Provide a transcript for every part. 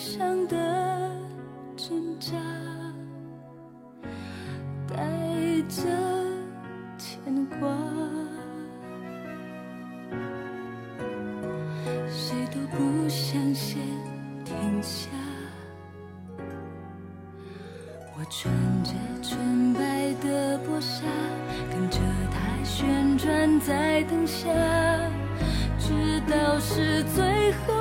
想的挣扎，带着牵挂，谁都不想先停下。我穿着纯白的薄纱，跟着它旋转，在灯下，直到是最后。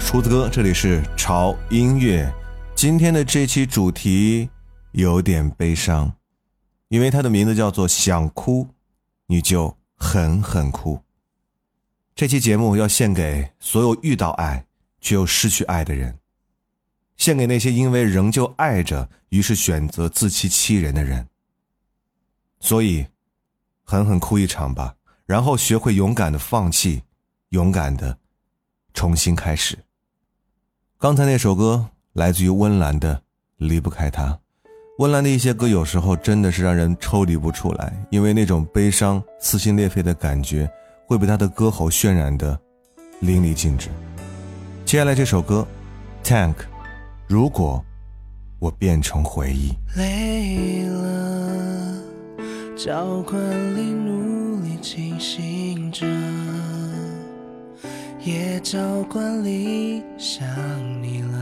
厨子哥，这里是潮音乐。今天的这期主题有点悲伤，因为它的名字叫做“想哭你就狠狠哭”。这期节目要献给所有遇到爱却又失去爱的人，献给那些因为仍旧爱着，于是选择自欺欺人的人。所以，狠狠哭一场吧，然后学会勇敢的放弃，勇敢的重新开始。刚才那首歌来自于温岚的《离不开他》。温岚的一些歌有时候真的是让人抽离不出来，因为那种悲伤、撕心裂肺的感觉会被她的歌喉渲染的淋漓尽致。接下来这首歌《Tank》，如果我变成回忆，累了，教官里努力清醒着，也教官里想你了。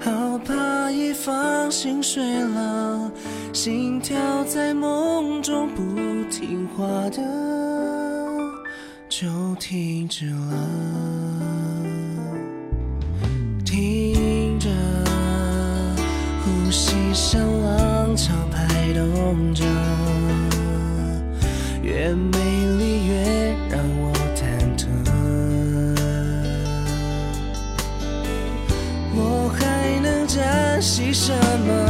好怕一放心睡了，心跳在梦中不听话的就停止了，听着呼吸像浪潮拍动着，越美丽越让我忐忑。我还能珍惜什么？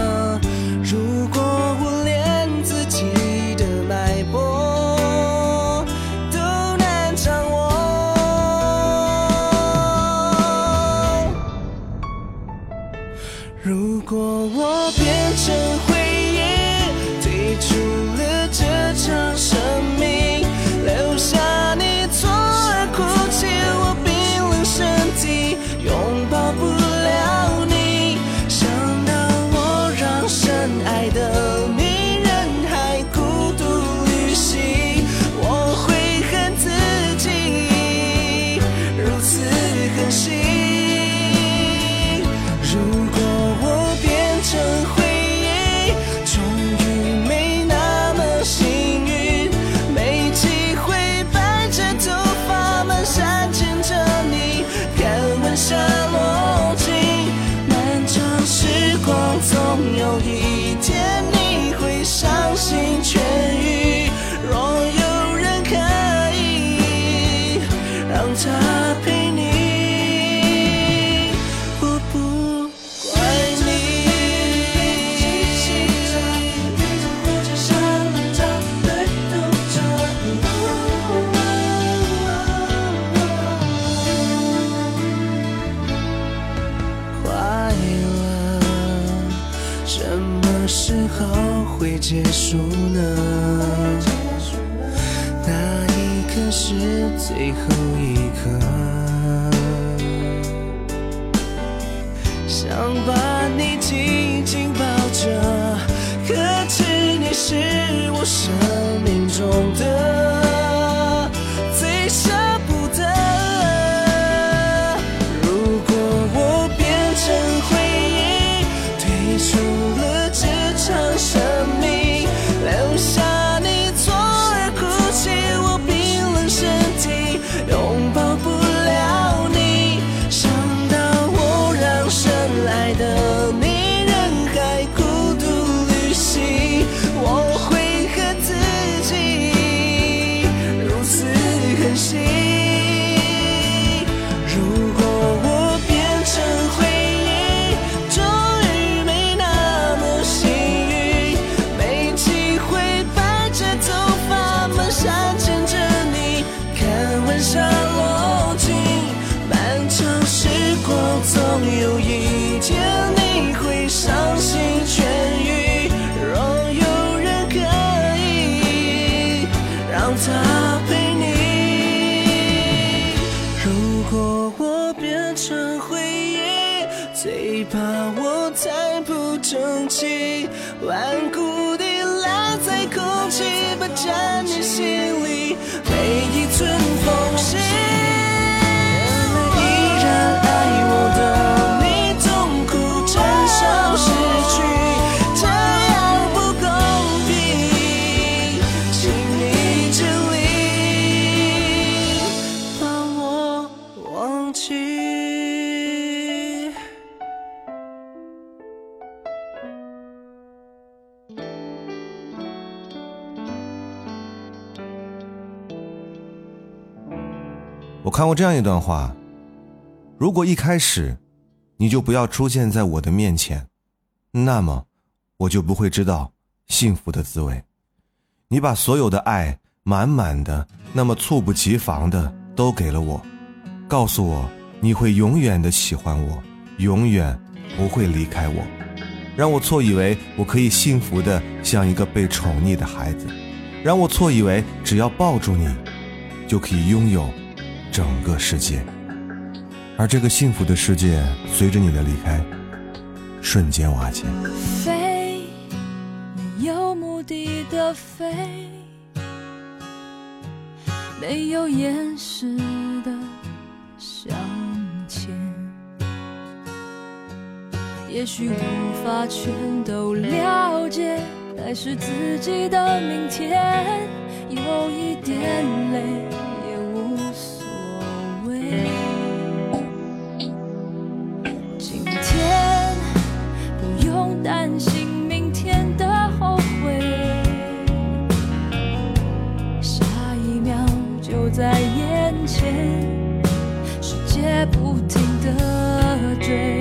太不争气，顽固地烂在空气，霸占你心。看过这样一段话：如果一开始你就不要出现在我的面前，那么我就不会知道幸福的滋味。你把所有的爱满满的、那么猝不及防的都给了我，告诉我你会永远的喜欢我，永远不会离开我，让我错以为我可以幸福的像一个被宠溺的孩子，让我错以为只要抱住你，就可以拥有。整个世界，而这个幸福的世界，随着你的离开，瞬间瓦解。飞，没有目的的飞，没有掩饰的向前。也许无法全都了解，还是自己的明天，有一点累。担心明天的后悔下一秒就在眼前世界不停的追。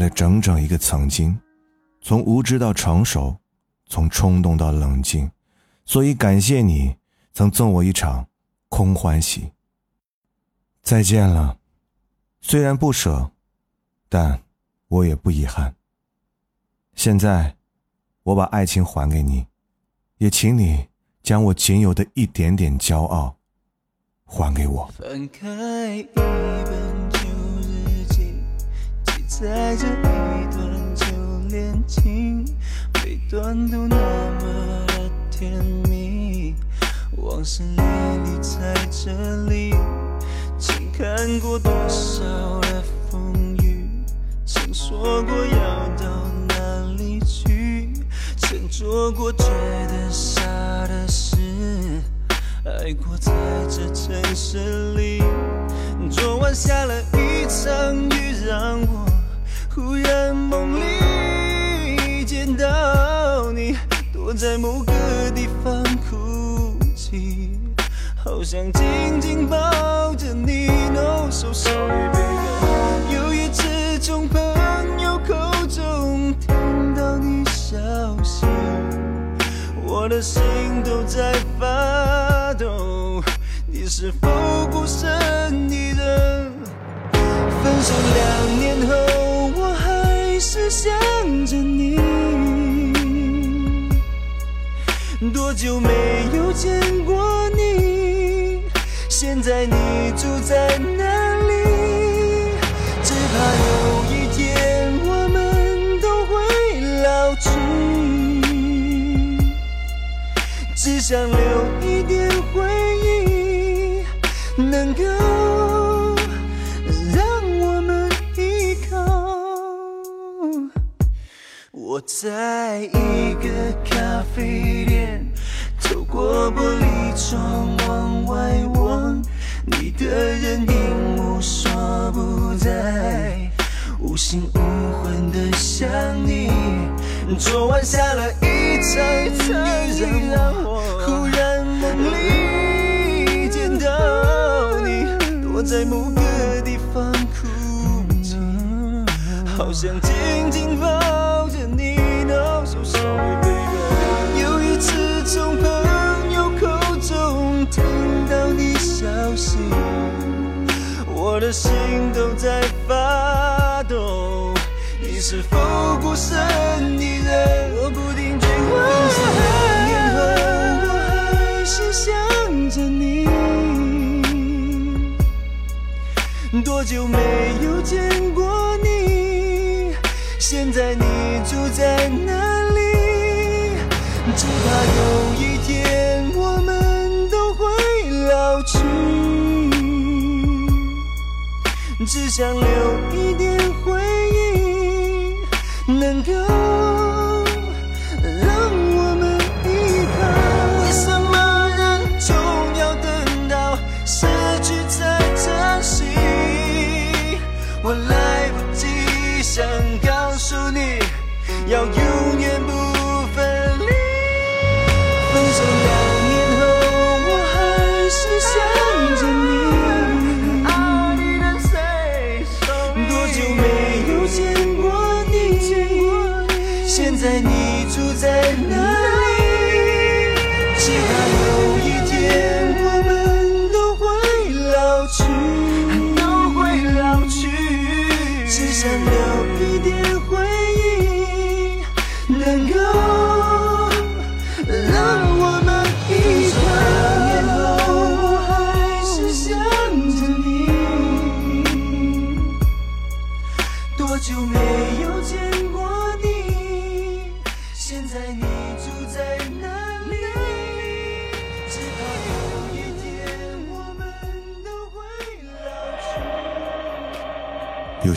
了整整一个曾经，从无知到成熟，从冲动到冷静，所以感谢你曾赠我一场空欢喜。再见了，虽然不舍，但我也不遗憾。现在，我把爱情还给你，也请你将我仅有的一点点骄傲还给我。翻开一在这，一段旧恋情。每段都那么的甜蜜。往事历历在这里，曾看过多少的风雨，曾说过要到哪里去，曾做过觉得傻的事，爱过在这城市里。昨晚下了一场雨，让我忽然梦里见到你，躲在某个地方哭泣，好想紧紧抱着你。No so sorry baby，有一次从朋友口中听到你消息，我的心都在发抖。你是否孤身一人？分手两年后，是想着你。多久没有见过你？现在你住在哪里？只怕有一天我们都会老去，只想留一点回忆，能够在一个咖啡店，透过玻璃窗往外望，你的人影无所不在，无心无魂的想你。昨晚下了一场雨，忽然梦里见到你，躲在某个地方哭泣。好想紧紧抱我的心都在发抖。你是否孤身一人？我不停追问。分手两年后，我还是想着你。多久没有见过你？现在你只想留一点回忆，能够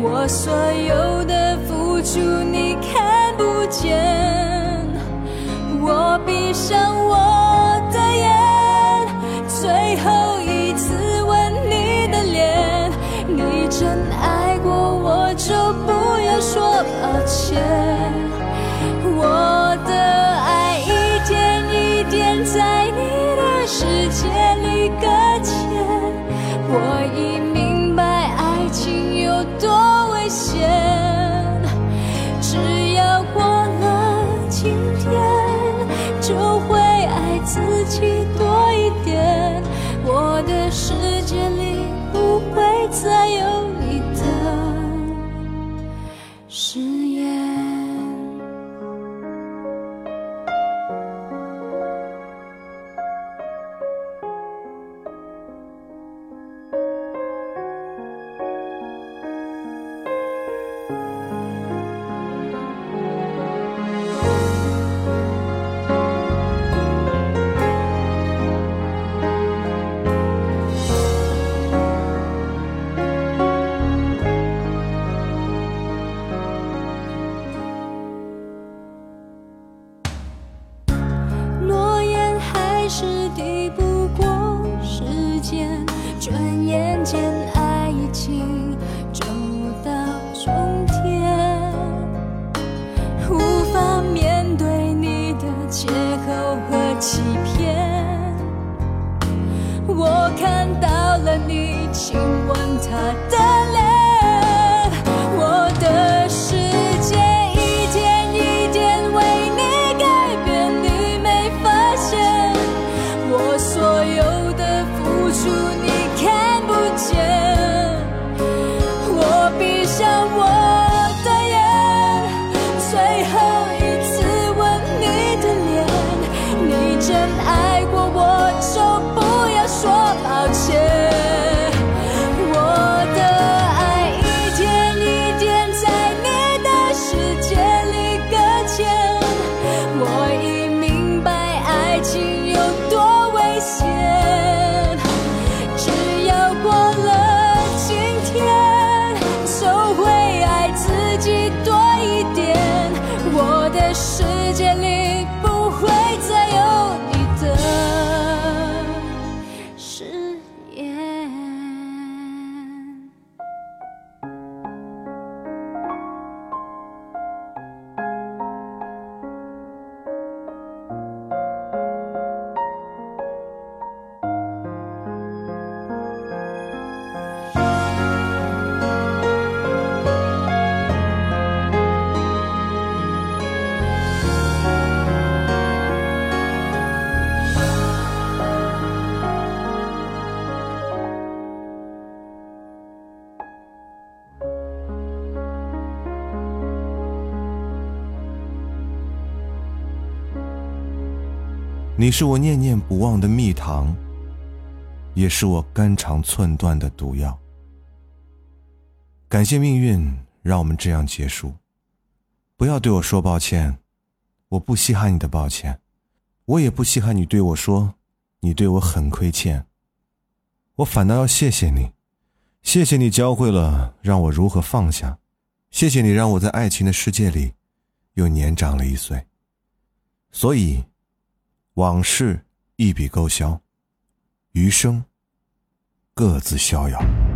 我所有的付出你看不见。我闭上你是我念念不忘的蜜糖也是我肝肠寸断的毒药。感谢命运让我们这样结束。不要对我说抱歉我不稀罕你的抱歉我也不稀罕你对我说你对我很亏欠。我反倒要谢谢你谢谢你教会了让我如何放下谢谢你让我在爱情的世界里又年长了一岁。所以往事一笔勾销余生各自逍遥。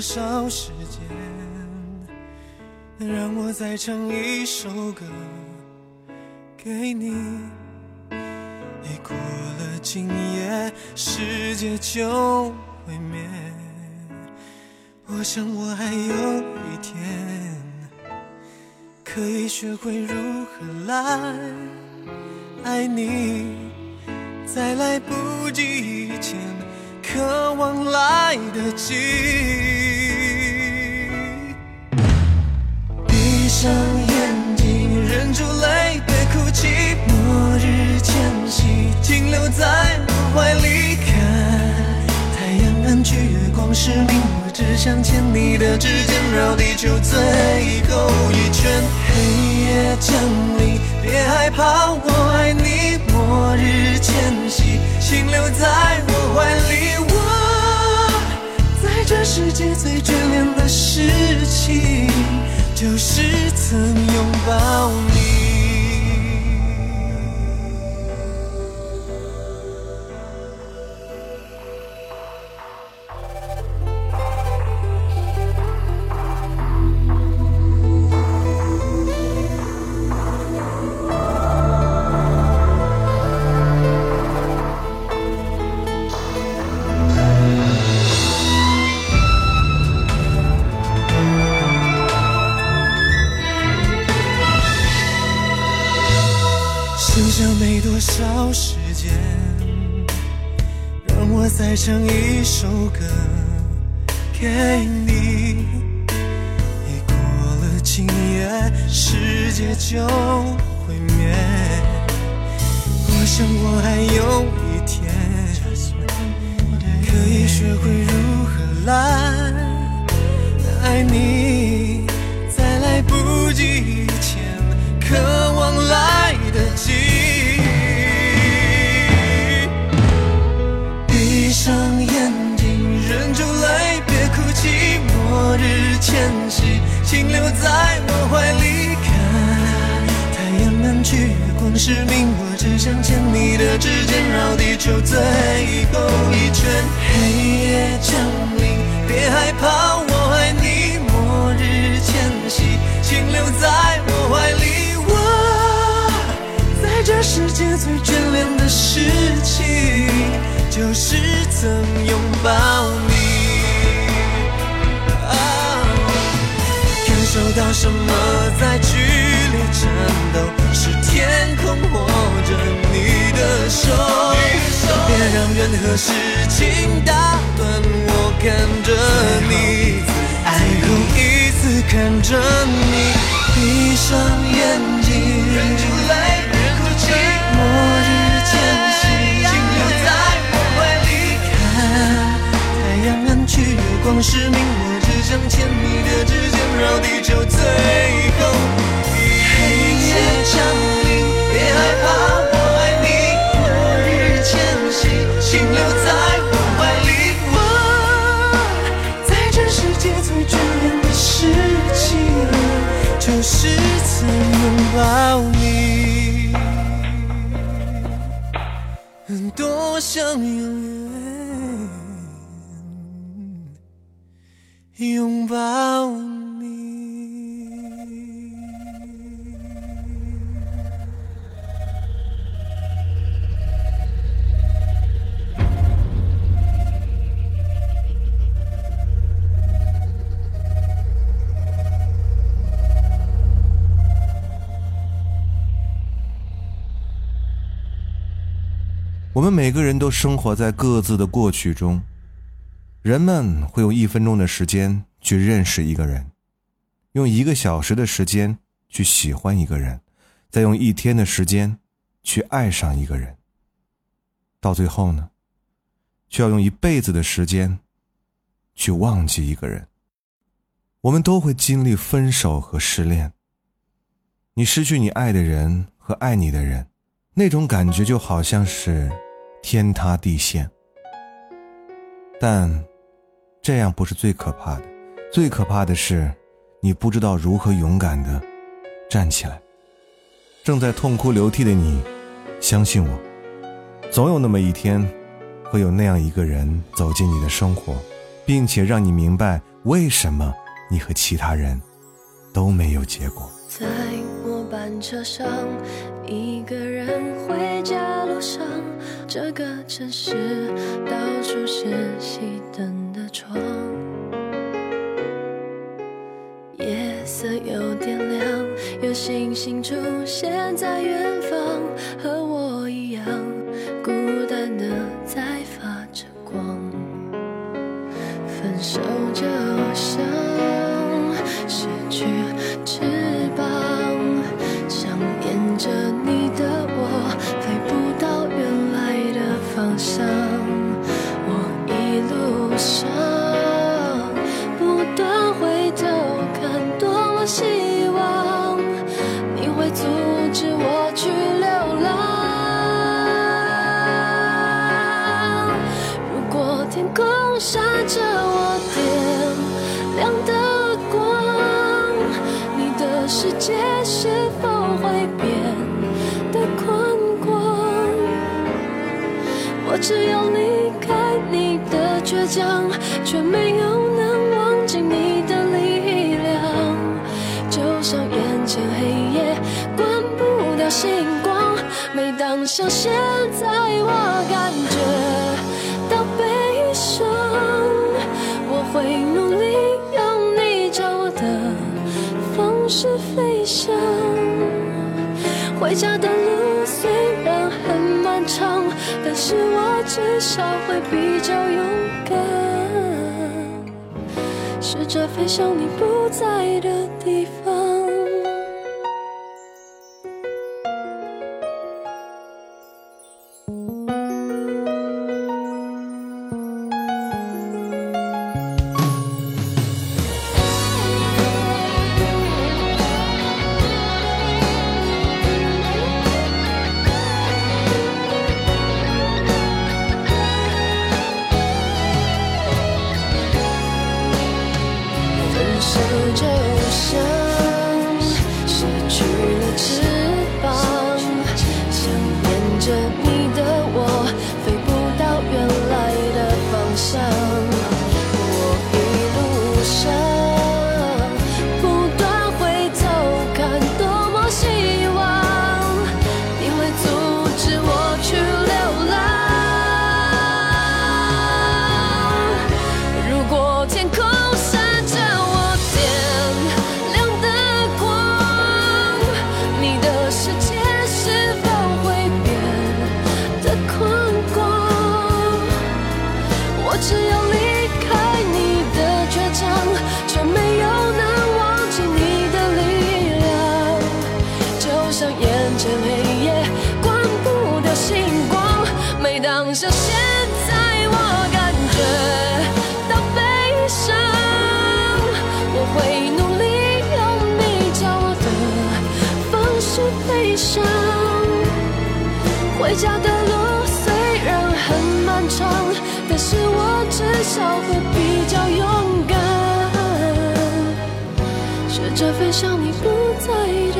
多少时间让我再唱一首歌给你已过了今夜世界就毁灭。我想我还有一天可以学会如何来爱你在来不及以前渴望来得及。上眼睛，忍住泪，别哭泣。末日前夕，停留在我怀里，看太阳暗去，月光失明。我只想牵你的指尖，绕地球最后一圈。黑夜降临，别害怕，我爱你。末日前夕，请留在我怀里。我在这世界最眷恋的事情，就是曾拥抱你。月光失明。我只想牵你的指尖，绕地球最后一圈。黑夜降临，别害怕，我爱你。末日前夕，请留在我怀里。我在这世界最眷恋的事情，就是曾拥抱你。啊感受到什么在剧烈颤抖？天空握着你的手，别让任何事情打断我看着你，最后一次看着你，闭上眼睛，忍住泪，哭泣，末日前夕，请留在我怀里看。太阳暗去，月光失明，我只想牵你的指尖，绕地球最后朋友。我们每个人都生活在各自的过去中，人们会用一分钟的时间去认识一个人，用一个小时的时间去喜欢一个人，再用一天的时间去爱上一个人。到最后呢，却要用一辈子的时间去忘记一个人。我们都会经历分手和失恋。你失去你爱的人和爱你的人，那种感觉就好像是天塌地陷。但这样不是最可怕的，最可怕的是你不知道如何勇敢的站起来。正在痛哭流涕的你，相信我，总有那么一天，会有那样一个人走进你的生活，并且让你明白为什么你和其他人都没有结果。车上，一个人回家路上，这个城市到处是熄灯的窗，夜色有点亮，有星星出现在远方，和我一样孤单的在发着光。分手就像闪着我点亮的光，你的世界是否会变得宽广？我只有离开你的倔强，却没有能忘记你的力量。就像眼前黑夜关不掉星光，每当像现在，我感觉会努力用你教我的方式飞翔。回家的路虽然很漫长，但是我至少会比较勇敢，试着飞向你不在的地方。家的路虽然很漫长，但是我至少会比较勇敢，学着飞向你不在的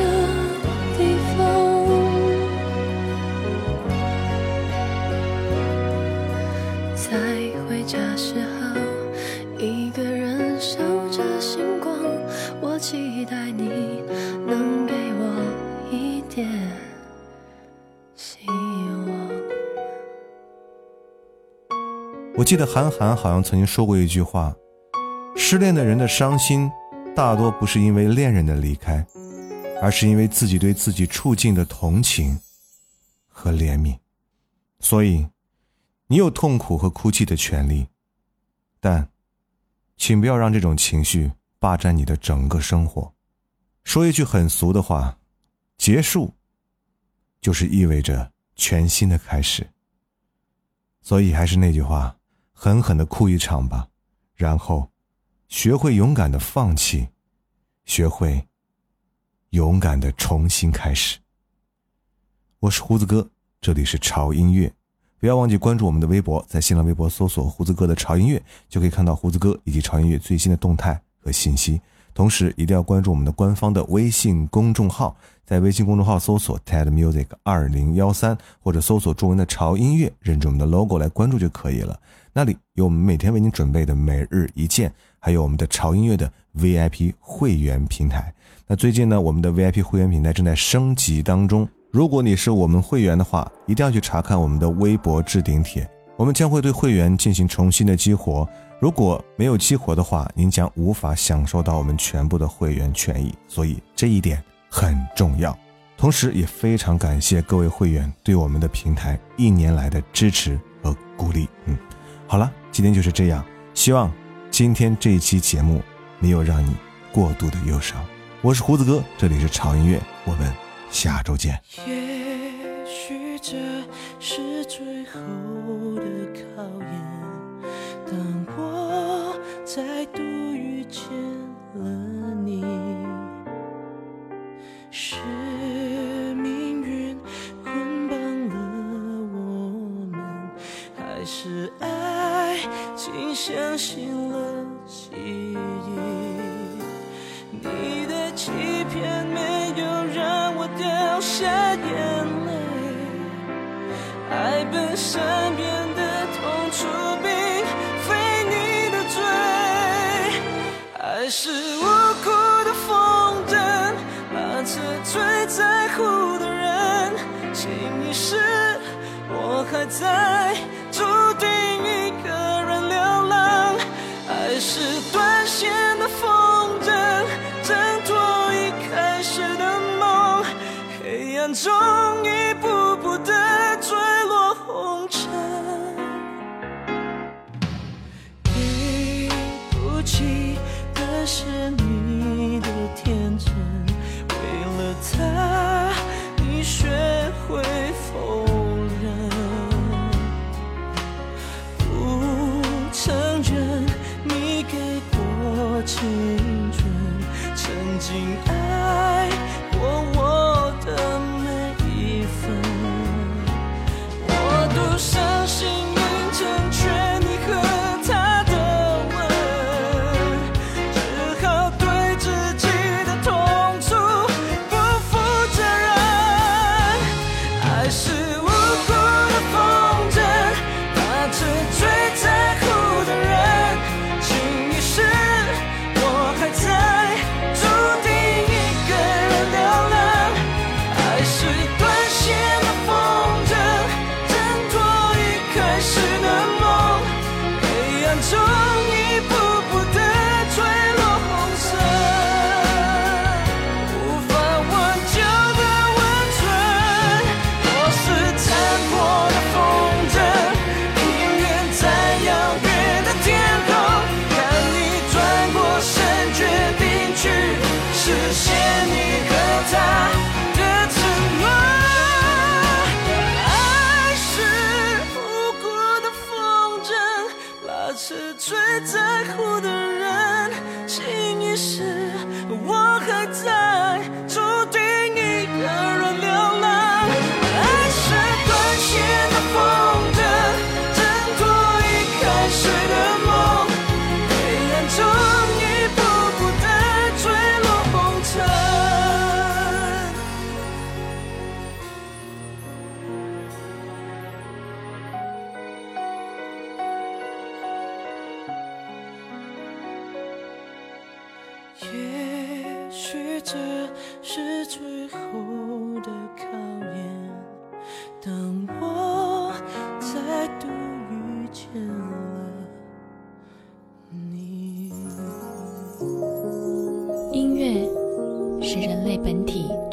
我记得韩寒好像曾经说过一句话：失恋的人的伤心，大多不是因为恋人的离开，而是因为自己对自己处境的同情和怜悯。所以，你有痛苦和哭泣的权利，但，请不要让这种情绪霸占你的整个生活。说一句很俗的话，结束，就是意味着全新的开始。所以还是那句话，狠狠的哭一场吧，然后，学会勇敢的放弃，学会勇敢的重新开始。我是胡子哥，这里是潮音乐，不要忘记关注我们的微博，在新浪微博搜索“胡子哥的潮音乐”，就可以看到胡子哥以及潮音乐最新的动态和信息。同时，一定要关注我们的官方的微信公众号，在微信公众号搜索 “TED Music 二零幺三”或者搜索中文的“潮音乐”，认准我们的 logo 来关注就可以了。那里有我们每天为您准备的每日一见，还有我们的潮音乐的 VIP 会员平台。那最近呢，我们的 VIP 会员平台正在升级当中。如果你是我们会员的话，一定要去查看我们的微博置顶帖，我们将会对会员进行重新的激活。如果没有激活的话，您将无法享受到我们全部的会员权益，所以这一点很重要。同时，也非常感谢各位会员对我们的平台一年来的支持和鼓励。嗯，好了，今天就是这样。希望今天这一期节目没有让你过度的忧伤。我是胡子哥，这里是潮音乐，我们下周见。也许这是最后的考验，当我再度遇见了你，是命运捆绑了我们，还是爱情相信了记忆？你的欺骗没有让我掉下眼泪，爱本身还是无辜的风筝把这最在乎的人，轻易是，我还在